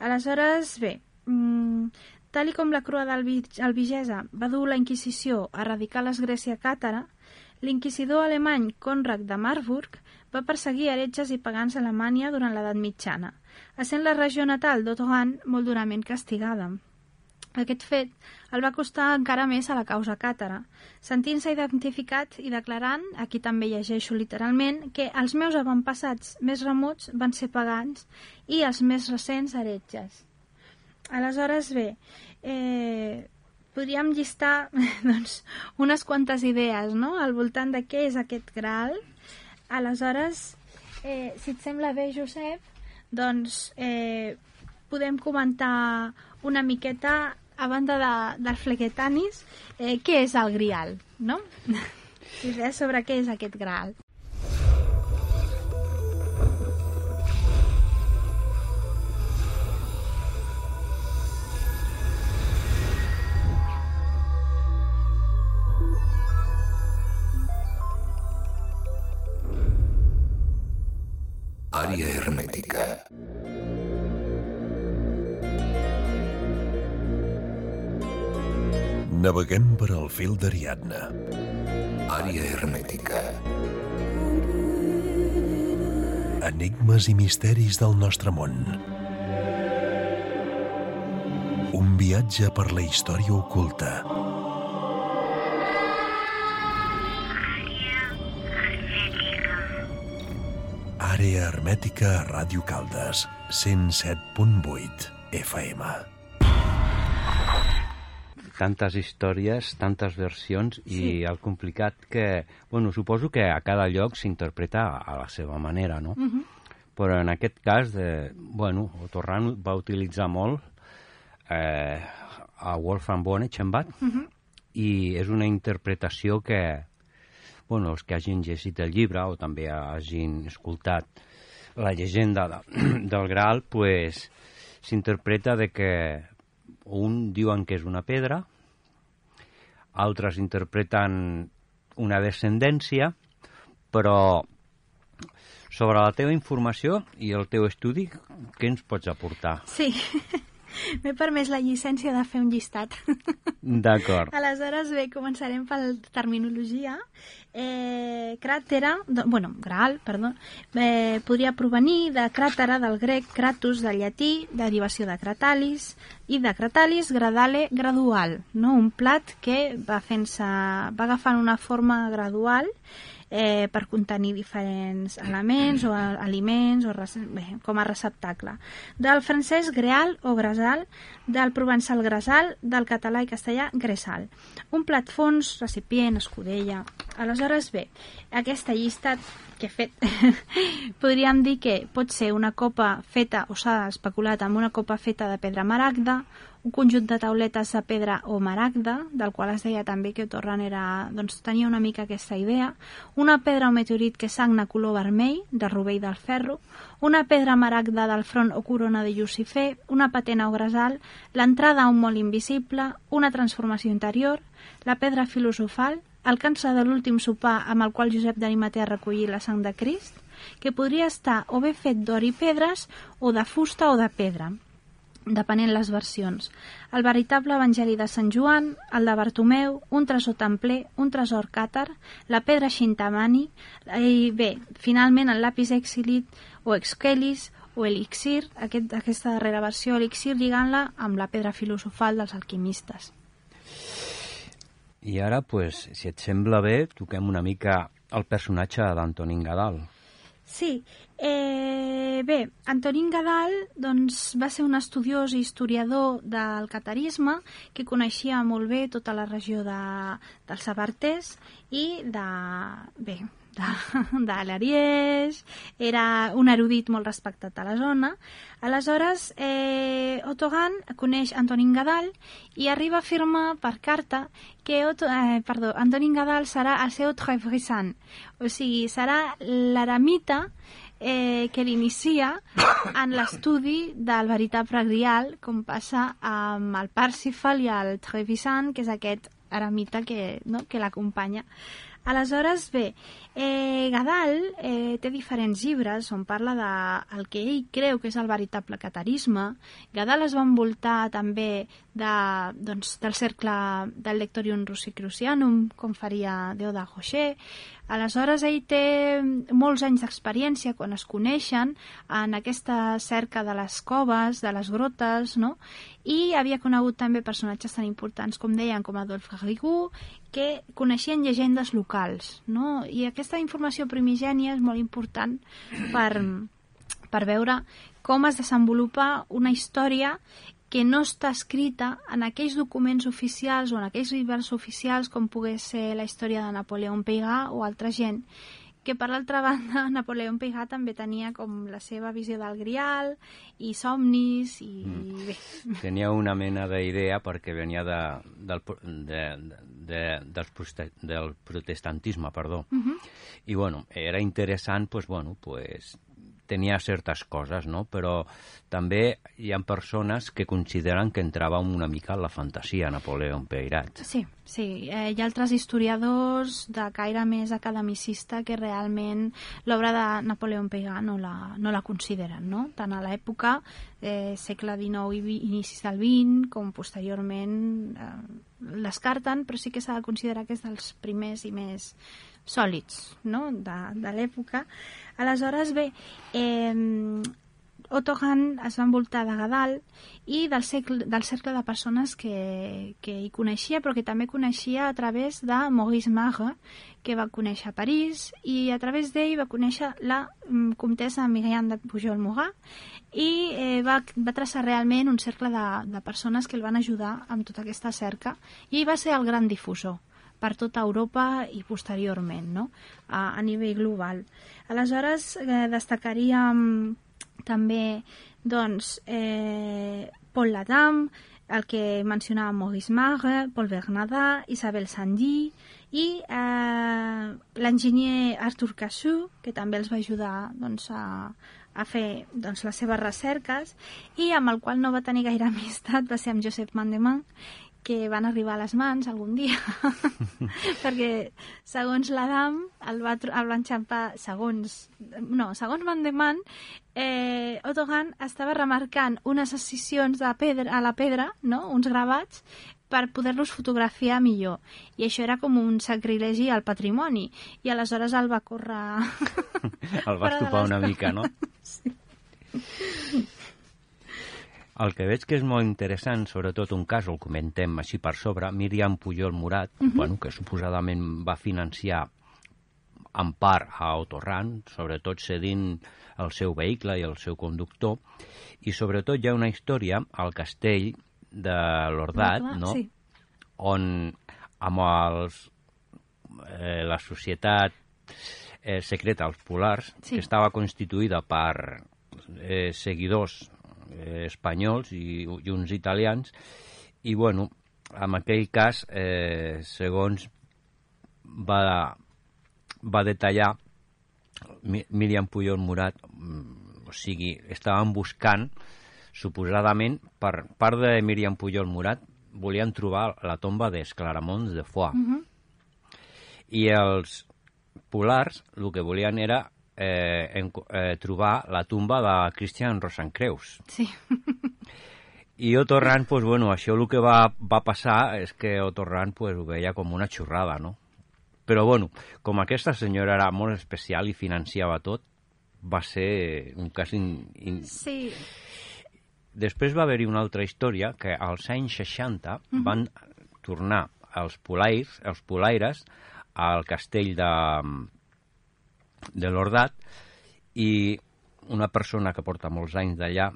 Aleshores, bé, mm, tal i com la crua d'Albigesa va dur la Inquisició a erradicar l'església càtara, l'inquisidor alemany Conrad de Marburg va perseguir heretges i pagans a Alemanya durant l'edat mitjana, essent la regió natal d'Otto Gahn molt durament castigada. Aquest fet el va costar encara més a la causa càtara, sentint-se identificat i declarant, aquí també llegeixo literalment, que els meus avantpassats més remots van ser pagans i els més recents heretges. Aleshores, bé, eh, podríem llistar doncs, unes quantes idees no? al voltant de què és aquest Graal. Aleshores, eh, si et sembla bé, Josep, doncs eh, podem comentar una miqueta a banda de, del Flequetanis, eh, què és el Grial, no? Idees sobre què és aquest Graal. Àrea hermètica. Naveguem per al fil d'Ariadna. Àrea hermètica. Enigmes i misteris del nostre món. Un viatge per la història oculta. Àrea hermètica a Ràdio Caldes, 107.8 FM. tantes històries, tantes versions i sí. el complicat que... Bueno, suposo que a cada lloc s'interpreta a la seva manera, no? Uh -huh. Però en aquest cas, de, bueno, Otorran va utilitzar molt eh, a Wolfram von Eschenbach uh -huh. i és una interpretació que, bueno, els que hagin llegit el llibre o també hagin escoltat la llegenda de, del Graal, pues, s'interpreta de que un diuen que és una pedra, altres interpreten una descendència, però sobre la teva informació i el teu estudi, què ens pots aportar? Sí, m'he permès la llicència de fer un llistat. D'acord. Aleshores, bé, començarem per terminologia. Eh, cràtera, de, bueno, graal, perdó, eh, podria provenir de cràtera del grec kratos del llatí, derivació de cratalis, i de cratalis gradale gradual, no? un plat que va, fent va agafant una forma gradual eh, per contenir diferents elements o aliments o bé, com a receptacle. Del francès greal o gresal, del provençal gresal, del català i castellà gresal. Un plat fons, recipient, escudella... Aleshores, bé, aquesta llista que he fet, podríem dir que pot ser una copa feta, o s'ha especulat amb una copa feta de pedra maragda, un conjunt de tauletes de pedra o maragda, del qual es deia també que Torran era, doncs, tenia una mica aquesta idea, una pedra o meteorit que sagna color vermell, de rovell del ferro, una pedra maragda del front o corona de Lucifer, una patena o gresal, l'entrada a un molt invisible, una transformació interior, la pedra filosofal, el de l'últim sopar amb el qual Josep d'Animatea recollir la sang de Crist, que podria estar o bé fet d'or i pedres o de fusta o de pedra depenent les versions. El veritable Evangeli de Sant Joan, el de Bartomeu, un tresor templer, un tresor càtar, la pedra xintamani, i bé, finalment el lapis exilit o exquelis o elixir, aquest, aquesta darrera versió, elixir, lligant-la amb la pedra filosofal dels alquimistes. I ara, pues, si et sembla bé, toquem una mica el personatge d'Antonín Gadal. Sí, eh, bé, Antonín Gadal doncs, va ser un estudiós i historiador del catarisme que coneixia molt bé tota la regió de, dels Sabarters i de, bé, de, de l'Ariès, era un erudit molt respectat a la zona. Aleshores, eh, Otogan coneix Antonin Gadal i arriba a afirmar per carta que Otto, eh, perdó, Antonin Gadal serà el seu Trevrisan, o sigui, serà l'eremita eh, que l'inicia en l'estudi del veritable grial, com passa amb el Parsifal i el Trevisan, que és aquest eremita que, no, que l'acompanya. Aleshores, bé, eh, Gadal eh, té diferents llibres on parla de el que ell creu que és el veritable catarisme. Gadal es va envoltar també de, doncs, del cercle del Lectorium Rosicrucianum, com faria Déu de Rocher. Aleshores, ell té molts anys d'experiència quan es coneixen en aquesta cerca de les coves, de les grotes, no? i havia conegut també personatges tan importants com deien, com Adolf Rigou, que coneixien llegendes locals. No? I aquesta informació primigènia és molt important per, per veure com es desenvolupa una història que no està escrita en aquells documents oficials o en aquells llibres oficials com pogués ser la història de Napoleó Peigar o altra gent que per l'altra banda Napoleó Peigar també tenia com la seva visió del grial i somnis i mm. bé. Tenia una mena d'idea perquè venia de, del, de, de, dels, del protestantisme, perdó. Mhm. -huh. I bueno, era interessant, pues, bueno, pues, tenia certes coses, no? però també hi ha persones que consideren que entrava una mica en la fantasia Napoleó Peirat. Sí, sí. Eh, hi ha altres historiadors de caire més academicista que realment l'obra de Napoleó Peirat no la, no la consideren, no? tant a l'època, eh, segle XIX i inicis del XX, com posteriorment eh, l'escarten, però sí que s'ha de considerar que és dels primers i més sòlids no? de, de l'època. Aleshores, bé, eh, Otto Hahn es va envoltar de Gadal i del, cercle, del cercle de persones que, que hi coneixia, però que també coneixia a través de Maurice Mare, que va conèixer a París, i a través d'ell va conèixer la mm, comtessa Miriam de Pujol-Morat, i eh, va, va traçar realment un cercle de, de persones que el van ajudar amb tota aquesta cerca, i va ser el gran difusor per tota Europa i posteriorment, no? a, a nivell global. Aleshores, eh, destacaríem també doncs, eh, Paul Ladam, el que mencionava Maurice Mare, Paul Bernadà, Isabel Sandy i eh, l'enginyer Arthur Cassou, que també els va ajudar doncs, a, a fer doncs, les seves recerques, i amb el qual no va tenir gaire amistat va ser amb Josep Mandemant, que van arribar a les mans algun dia, perquè segons l'Adam el va, el va enxampar, segons, no, segons Mandemant, eh, Otto Hahn estava remarcant unes escissions de pedra, a la pedra, no? uns gravats, per poder-los fotografiar millor. I això era com un sacrilegi al patrimoni. I aleshores el va córrer... El de topar una mica, no? El que veig que és molt interessant, sobretot un cas, el comentem així per sobre, Míriam Pujol Murat, bueno, que suposadament va financiar en part a Autoran, sobretot cedint el seu vehicle i el seu conductor, i sobretot hi ha una història al castell de l'Ordat, Clar, no? Sí. on amb els, eh, la societat eh, secreta, els polars, Sí. que estava constituïda per eh, seguidors eh, espanyols i, i uns italians, i bueno, en aquell cas, eh, segons va, va detallar Mi- Míriam Pujol Murat, mm, o sigui, estaven buscant, suposadament, per part de Míriam Pujol Murat, volien trobar la tomba d'Esclaramons de Foix. Mhm. I els polars el que volien era eh, en, eh, trobar la tomba de Christian Rosencreus. Sí. I Otto Rahn, pues, bueno, això el que va, va passar és que Otto Rahn pues, ho veia com una xorrada, no? Però, bueno, com aquesta senyora era molt especial i financiava tot, va ser un cas... In, in... Sí. Després va haver-hi una altra història que als anys 60 van tornar els polaires, els polaires al castell de, de l'Ordat i una persona que porta molts anys d'allà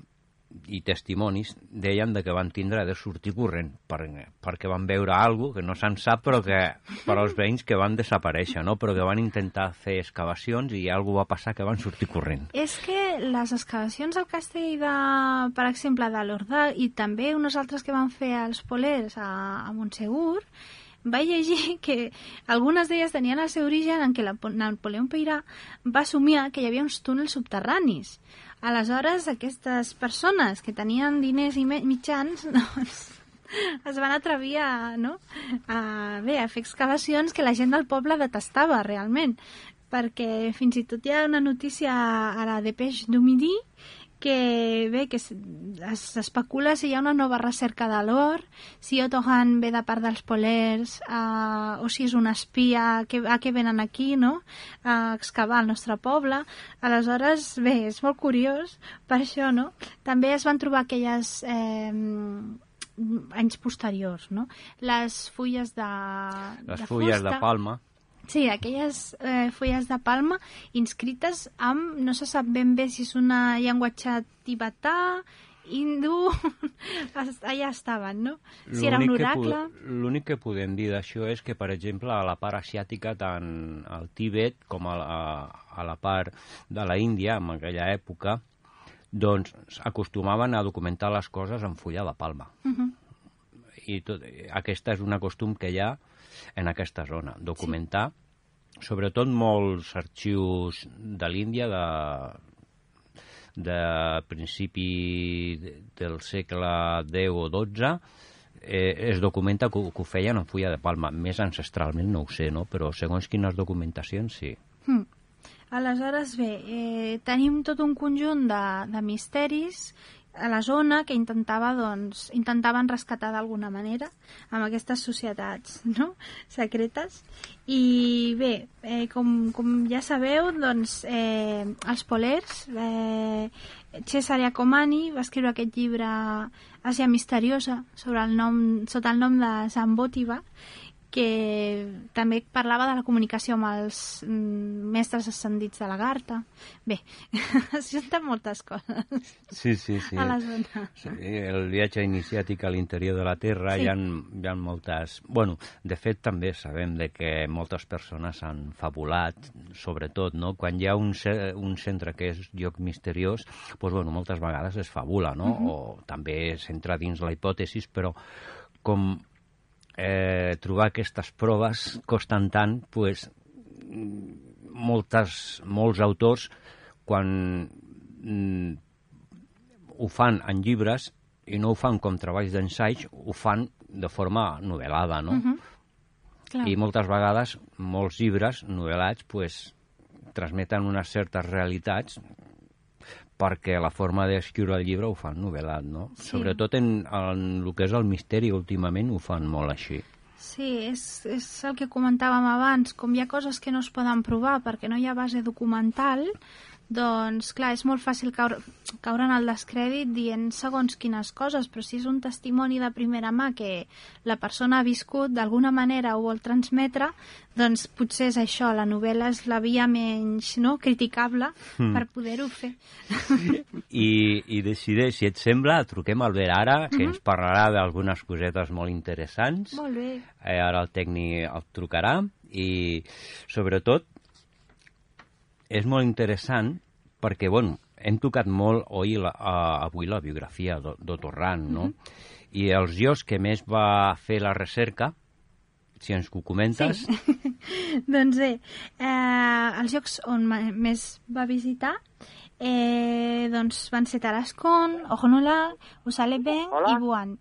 i testimonis deien de que van tindre de sortir corrent per, perquè van veure alguna que no se'n sap però que per als veïns que van desaparèixer no? però que van intentar fer excavacions i alguna va passar que van sortir corrent És que les excavacions al castell de, per exemple, de l'Ordà i també unes altres que van fer els polers a, a Montsegur, va llegir que algunes d'elles tenien el seu origen en què Napoleó Peirà va somiar que hi havia uns túnels subterranis. Aleshores, aquestes persones que tenien diners i mitjans, doncs, es van atrevir a, no? a, bé, a fer excavacions que la gent del poble detestava realment perquè fins i tot hi ha una notícia a la Dépêche du Midi que bé, que es- es especula si hi ha una nova recerca de l'or, si Otto Hahn ve de part dels polers, uh, o si és un espia, que, a què venen aquí, no?, a excavar el nostre poble. Aleshores, bé, és molt curiós per això, no? També es van trobar aquelles... Eh, anys posteriors, no? Les fulles de, les de fulles fusta, de palma Sí, aquelles eh, fulles de palma inscrites amb, no se sap ben bé si és una llenguatge tibetà, hindú, allà estaven, no? Si era un oracle... L'únic que podem dir d'això és que, per exemple, a la part asiàtica, tant al Tíbet com a la, a la part de la Índia, en aquella època, doncs acostumaven a documentar les coses en fulla de palma. Uh -huh. I tot, aquesta és una costum que hi ha en aquesta zona, documentar sí. sobretot molts arxius de l'Índia de, de principi de- del segle X o XII eh, es documenta que, que ho feien en fulla de palma. Més ancestralment no ho sé, no? però segons quines documentacions sí. Hmm. Aleshores, bé, eh, tenim tot un conjunt de, de misteris a la zona que intentava, doncs, intentaven rescatar d'alguna manera amb aquestes societats no? secretes. I bé, eh, com, com ja sabeu, doncs, eh, els polers, eh, Cesare Comani va escriure aquest llibre Àsia misteriosa sobre el nom, sota el nom de Zambòtiva que també parlava de la comunicació amb els mm, mestres ascendits de la Garta. Bé, es junten moltes coses Sí, sí, sí. a la zona. Sí, el viatge iniciàtic a l'interior de la Terra, Sí. hi, ha, hi ha moltes... Bueno, de fet també sabem de que moltes persones han fabulat, sobretot, no? Quan hi ha un, ce- un centre que és lloc misteriós, doncs, bueno, moltes vegades es fabula, no? Mhm. O també s'entra dins la hipòtesis, però com eh, trobar aquestes proves costen tant, pues, moltes, molts autors, quan mm, ho fan en llibres i no ho fan com treballs d'ensaig, ho fan de forma novel·lada, no? Uh -huh. Clar. I moltes vegades, molts llibres novel·lats, pues, transmeten unes certes realitats perquè la forma d'escriure el llibre ho fan novel·lat, no? Sí. Sobretot en, en el que és el misteri, últimament ho fan molt així. Sí, és, és el que comentàvem abans, com hi ha coses que no es poden provar perquè no hi ha base documental, doncs, clar, és molt fàcil caure, caure en el descrèdit dient segons quines coses, però si és un testimoni de primera mà que la persona ha viscut, d'alguna manera ho vol transmetre, doncs potser és això, la novel·la és la via menys no, criticable mm. per poder-ho fer. I, i decideix, si et sembla, truquem al Albert ara, que ens parlarà d'algunes cosetes molt interessants. Molt bé. Eh, ara el tècnic el trucarà i, sobretot, és molt interessant perquè, bueno, hem tocat molt oi, la, uh, avui la biografia d'Otorran, no? Mm -hmm. I els llocs que més va fer la recerca, si ens ho comentes... Sí. doncs bé, eh, els llocs on més va visitar eh, doncs van ser Tarascon, Ojonola, Usaleben i Buan.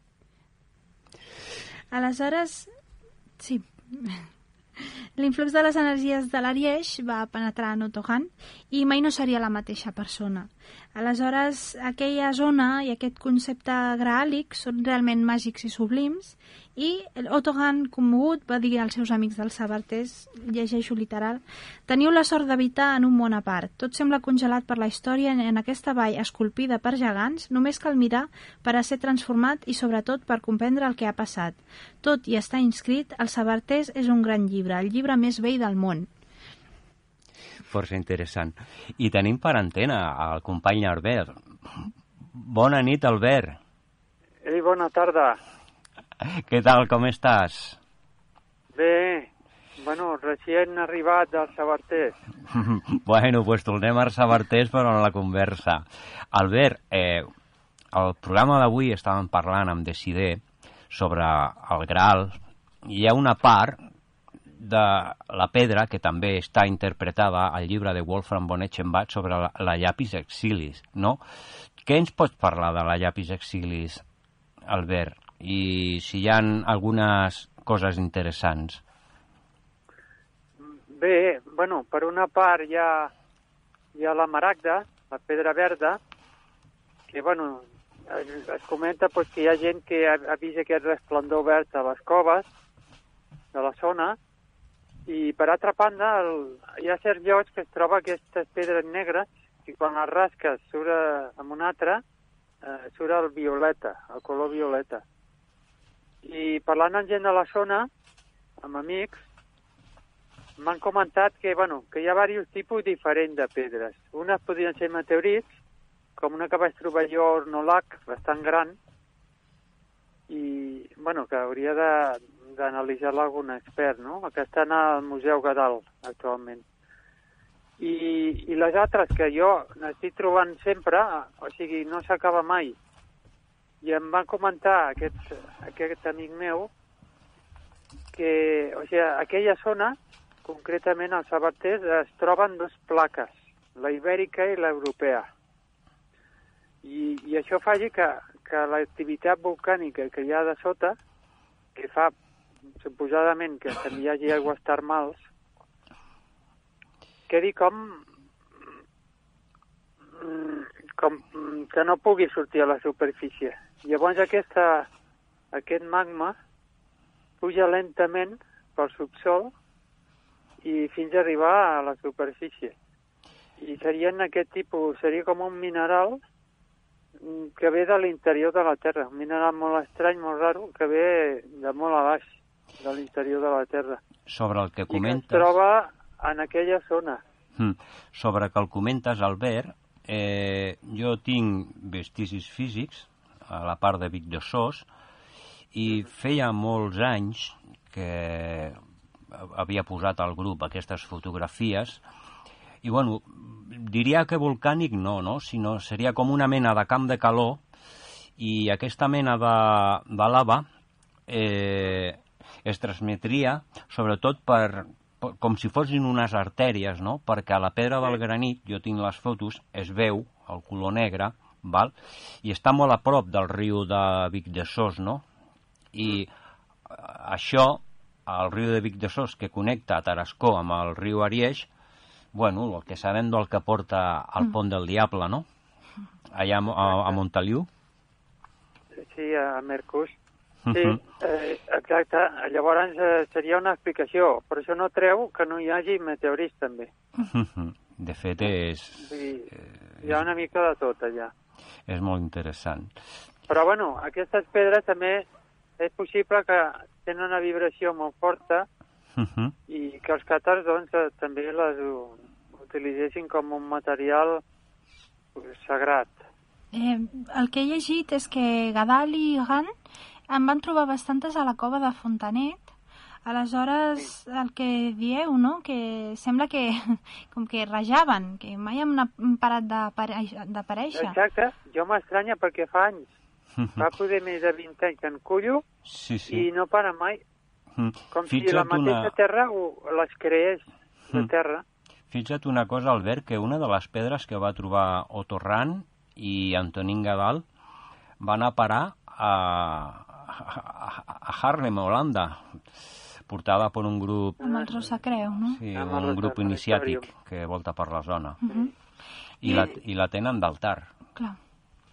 Aleshores, sí, l'influx de les energies de l'Arieix va penetrar en Otohan i mai no seria la mateixa persona. Aleshores, aquella zona i aquest concepte graàlic són realment màgics i sublims i Otohan, commogut, va dir als seus amics dels sabarters, llegeixo literal, teniu la sort d'habitar en un món a part. Tot sembla congelat per la història en aquesta vall esculpida per gegants, només cal mirar per a ser transformat i sobretot per comprendre el que ha passat. Tot i estar inscrit, el Sabarters és un gran llibre, el llibre més vell del món. Força interessant. I tenim per antena el company Albert. Bona nit, Albert. Ei, bona tarda. Què tal, com estàs? Bé, bueno, recient arribat dels sabarters. bueno, pues tornem a Sabartés, però en la conversa. Albert, eh, al programa d'avui estàvem parlant amb Decider sobre el Graal. Hi ha una part de la pedra que també està interpretada al llibre de Wolfram von Eschenbach sobre la, la llapis exilis, no? Què ens pots parlar de la llapis exilis, Albert? I si hi han algunes coses interessants. Bé, bueno, per una part hi ha, hi ha la maragda, la pedra verda, que, bueno, es, es comenta pues, que hi ha gent que ha, ha vist aquest resplendor verd a les coves de la zona, i per altra banda el, hi ha certs llocs que es troba aquestes pedres negres i quan les rasques surt amb un altre, eh, surt el violeta, el color violeta. I parlant amb gent de la zona, amb amics, m'han comentat que, bueno, que hi ha diversos tipus diferents de pedres. Unes podrien ser meteorits, com una que vaig trobar jo a Ornolac, bastant gran, i, bueno, que hauria d'analitzar-la algun expert, no? Que estan al Museu Gadal, actualment. I, I les altres que jo n'estic trobant sempre, o sigui, no s'acaba mai. I em va comentar aquest, aquest amic meu que, o sigui, aquella zona, concretament als Sabaters, es troben dues plaques, la ibèrica i l'europea. I, I això fa que, que l'activitat volcànica que hi ha de sota, que fa suposadament que també hi hagi aigües termals, quedi com mm, com que no pugui sortir a la superfície. Llavors aquesta, aquest magma puja lentament pel subsol i fins a arribar a la superfície. I serien aquest tipus, seria com un mineral que ve de l'interior de la Terra, un mineral molt estrany, molt raro, que ve de molt a baix de l'interior de la Terra. Sobre el que I que es comentes... troba en aquella zona. Mm. Sobre que el comentes, Albert, eh, jo tinc vestigis físics a la part de Vic de Sos i feia molts anys que havia posat al grup aquestes fotografies i, bueno, diria que volcànic no, no? Sinó seria com una mena de camp de calor i aquesta mena de, de lava eh, es transmetria sobretot per, po- com si fossin unes artèries, no? Perquè a la pedra del granit, jo tinc les fotos, es veu el color negre, val? i està molt a prop del riu de Vic de Sos, no? I eh, això, el riu de Vic de Sos, que connecta Tarascó amb el riu Arieix, bueno, el que sabem del que porta al pont del Diable, no? Allà a, a, a Montaliu. Sí, a Mercús. Sí, Mhm. eh, exacte. Llavors eh, seria una explicació, però això no treu que no hi hagi meteorits també. De fet, és, dir, hi ha una mica de tot allà. És molt interessant. Però bueno, aquestes pedres també és possible que tenen una vibració molt forta Mhm. i que els càtars doncs, eh, també les utilitzessin com un material sagrat. Eh, el que he llegit és que Gadal i Gant en van trobar bastantes a la cova de Fontanet. Aleshores, el que dieu, no?, que sembla que com que rajaven, que mai han han parat d'aparèixer. Exacte, jo m'estranya perquè fa anys, fa poder més de 20 anys que en cullo Sí, sí. i no para mai. Mm. Com si Fixa't la mateixa una- terra les creés de Mm. terra. Fixa't una cosa, Albert, que una de les pedres que va trobar Otorran i Antonín Gadal van a parar a, a, a Harlem, Holanda, portada per un grup, Amb el Rosa Creu, no? sí, Amb un grup iniciàtic que volta per la zona. Mhm. I la, i la tenen d'altar. Clar.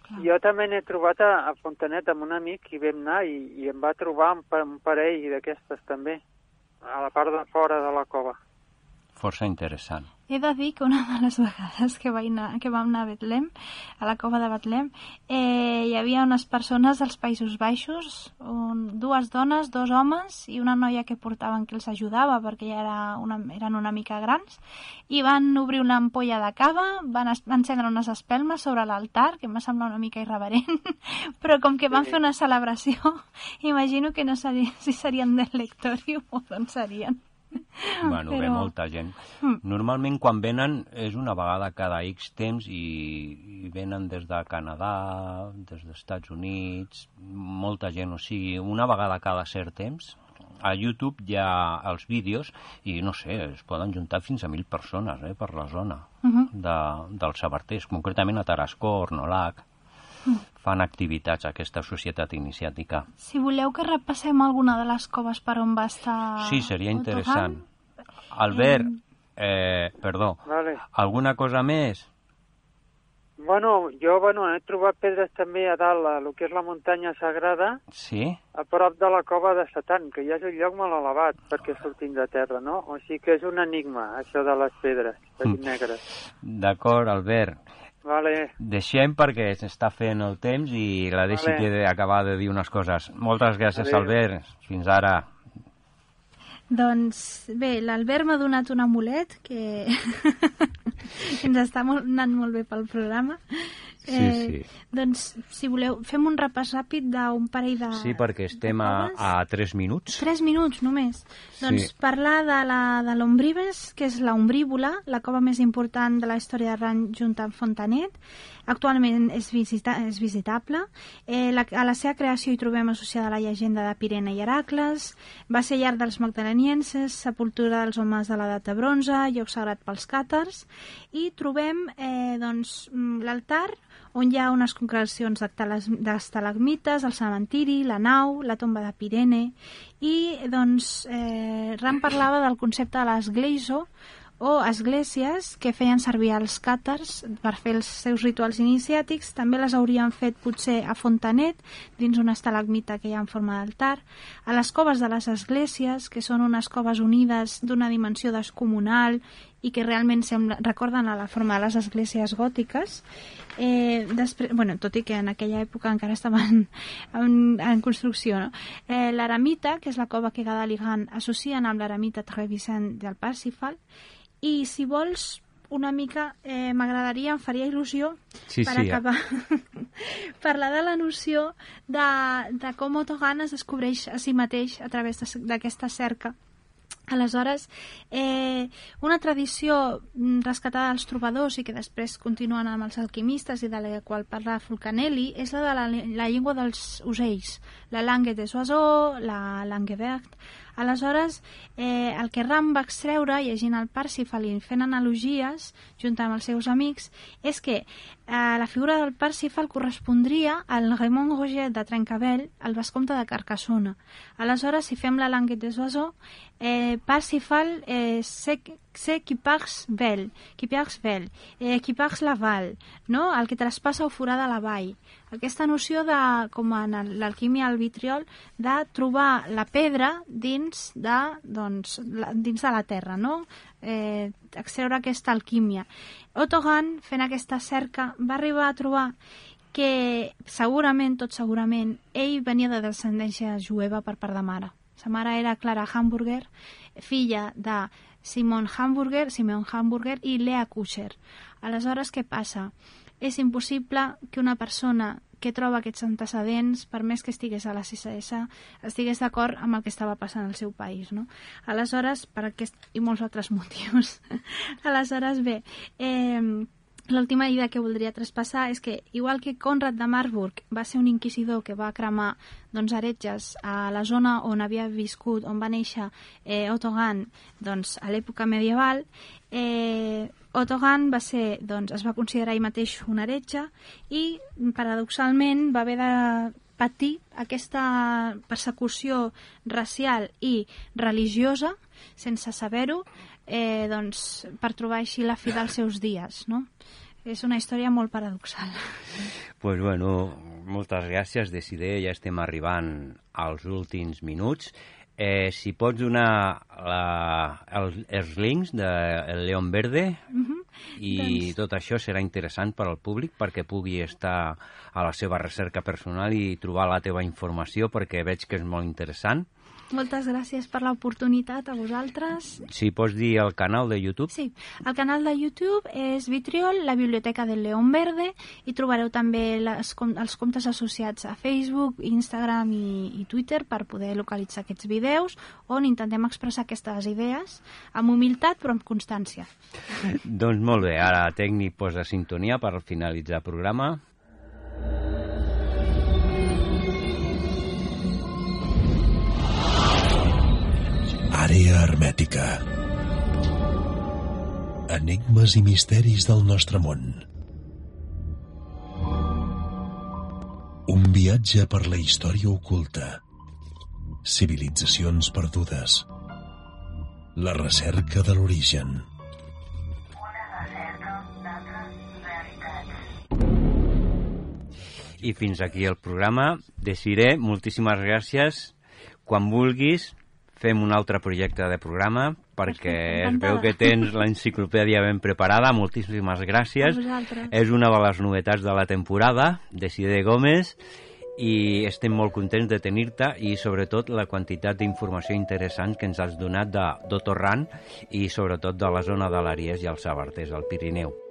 clar. Jo també n'he trobat a, a Fontanet amb un amic i vam anar i, i em va trobar un, pa- un parell d'aquestes també, a la part de fora de la cova. Força interessant. He de dir que una de les vegades que, vaig anar, que vam anar a Betlem, a la cova de Betlem, eh, hi havia unes persones dels Països Baixos, un, dues dones, dos homes i una noia que portaven que els ajudava perquè ja era una, eren una mica grans i van obrir una ampolla de cava, van, encendre unes espelmes sobre l'altar, que em va semblar una mica irreverent, però com que van fer una celebració, imagino que no sabia si serien del lectori o d'on serien. Bueno, ve Però- molta gent. Mm. Normalment quan venen és una vegada cada X temps i, i venen des de Canadà, des dels Estats Units, molta gent, o sigui, una vegada cada cert temps. A YouTube hi ha els vídeos i, no sé, es poden juntar fins a mil persones eh, per la zona Mhm. de, dels sabarters, concretament a Tarascó, Ornolac. Fan activitats aquesta societat iniciàtica. Si voleu que repassem alguna de les coves per on va estar Sí, seria interessant. Albert, eh, perdó, Vale. alguna cosa més? Bueno, jo bueno, he trobat pedres també a dalt, a lo que és la muntanya sagrada, Sí? a prop de la cova de Satan, que ja és un lloc molt elevat perquè sortim de terra, no? O sigui que és un enigma, això de les pedres, les Mm. negres. D'acord, Albert. Vale, Deixem perquè s'està fent el temps i la deixi Vale. que he d'acabar de dir unes coses. Moltes gràcies, Adéu. Albert. Fins ara. Doncs bé, l'Albert m'ha donat un amulet que ens està molt, anant molt bé pel programa. Eh, Sí, sí. Doncs, si voleu, fem un repàs ràpid d'un parell de... Sí, perquè estem a, a 3 minuts. Tres minuts només. Sí. Doncs parlar de la de l'Ombribes, que és la Ombrívola, la cova més important de la història de Ran junt amb Fontanet. Actualment és, visita és visitable. Eh, la, a la seva creació hi trobem associada la llegenda de Pirene i Heracles. Va ser llar dels magdalenienses, sepultura dels homes de l'edat de bronze, lloc sagrat pels càtars. I trobem eh, doncs, mm, l'altar on hi ha unes concrecions d'estalagmites, el cementiri, la nau, la tomba de Pirene, i doncs eh, Ram parlava del concepte de l'esgleiso, o esglésies que feien servir els càtars per fer els seus rituals iniciàtics. També les haurien fet potser a Fontanet, dins una estalagmita que hi ha en forma d'altar. A les coves de les esglésies, que són unes coves unides d'una dimensió descomunal i que realment sembla, recorden a la forma de les esglésies gòtiques. Eh, després, bueno, tot i que en aquella època encara estaven en, en construcció. No? Eh, L'Aramita, que és la cova que Gadal i Gant associen amb l'Aramita Trevisan del Parsifal, i si vols una mica eh, m'agradaria, em faria il·lusió Sí, per sí, acabar parlar de la noció de, de com Otto Hahn es descobreix a si mateix a través d'aquesta cerca Aleshores, eh, una tradició mm, rescatada dels trobadors i que després continuen amb els alquimistes i de la qual parla Fulcanelli és la de la, la llengua dels ocells, la langue des oiseaux, la langue verte. Aleshores, eh, el que Ram va extreure, llegint el Parsifal i fent analogies, junt amb els seus amics, és que eh, la figura del Parsifal correspondria al Raymond Roger de Trencavell, el vescomte de Carcassona. Aleshores, si fem la languet de Soissons, eh, Parsifal eh, c'est qui parts vel, qui parts vel, eh, qui parts la val, no? el que traspassa o forada la vall. Aquesta noció de, com en l'alquímia al vitriol, de trobar la pedra dins de, doncs, la, dins de la terra, no? eh, extreure aquesta alquímia. Otto Gahn, fent aquesta cerca, va arribar a trobar que segurament, tot segurament, ell venia de descendència jueva per part de mare. Sa mare era Clara Hamburger, filla de Simon Hamburger, Simon Hamburger i Lea Kusher. Aleshores, què passa? És impossible que una persona que troba aquests antecedents, per més que estigués a la CSS, estigués d'acord amb el que estava passant al seu país, no? Aleshores, per aquest i molts altres motius. Aleshores, bé, eh, L'última idea que voldria traspassar és que, igual que Conrad de Marburg va ser un inquisidor que va cremar doncs, heretges a la zona on havia viscut, on va néixer eh, Otto Gahn doncs, a l'època medieval, eh, Otto Gahn va ser, doncs, es va considerar ell mateix un heretge i, paradoxalment, va haver de patir aquesta persecució racial i religiosa, sense saber-ho, eh, doncs, per trobar així la fi dels seus dies, no? És una història molt paradoxal. pues bueno, moltes gràcies, Decidé, ja estem arribant als últims minuts. Eh, si pots donar la, el, els links de el León Verde Mhm. i Doncs- tot això serà interessant per al públic perquè pugui estar a la seva recerca personal i trobar la teva informació perquè veig que és molt interessant. Moltes gràcies per l'oportunitat a vosaltres. Si pots dir el canal de YouTube, Sí, el canal de YouTube és Vitriol, la Biblioteca del León Verde, i trobareu també les, com, els comptes associats a Facebook, Instagram i, i Twitter per poder localitzar aquests vídeos on intentem expressar aquestes idees amb humilitat però amb constància. doncs molt bé, ara tècnic posa sintonia per finalitzar el programa. Àrea hermètica. Enigmes i misteris del nostre món. Un viatge per la història oculta. Civilitzacions perdudes. La recerca de l'origen. I fins aquí el programa. Desiré, moltíssimes gràcies. Quan vulguis, fem un altre projecte de programa perquè es veu que tens l'enciclopèdia ben preparada. Moltíssimes gràcies. És una de les novetats de la temporada, Desiré Gómez, i estem molt contents de tenir-te i sobretot la quantitat d'informació interessant que ens has donat de d'Otorran i sobretot de la zona de l'Aries i el Sabartés, al Pirineu.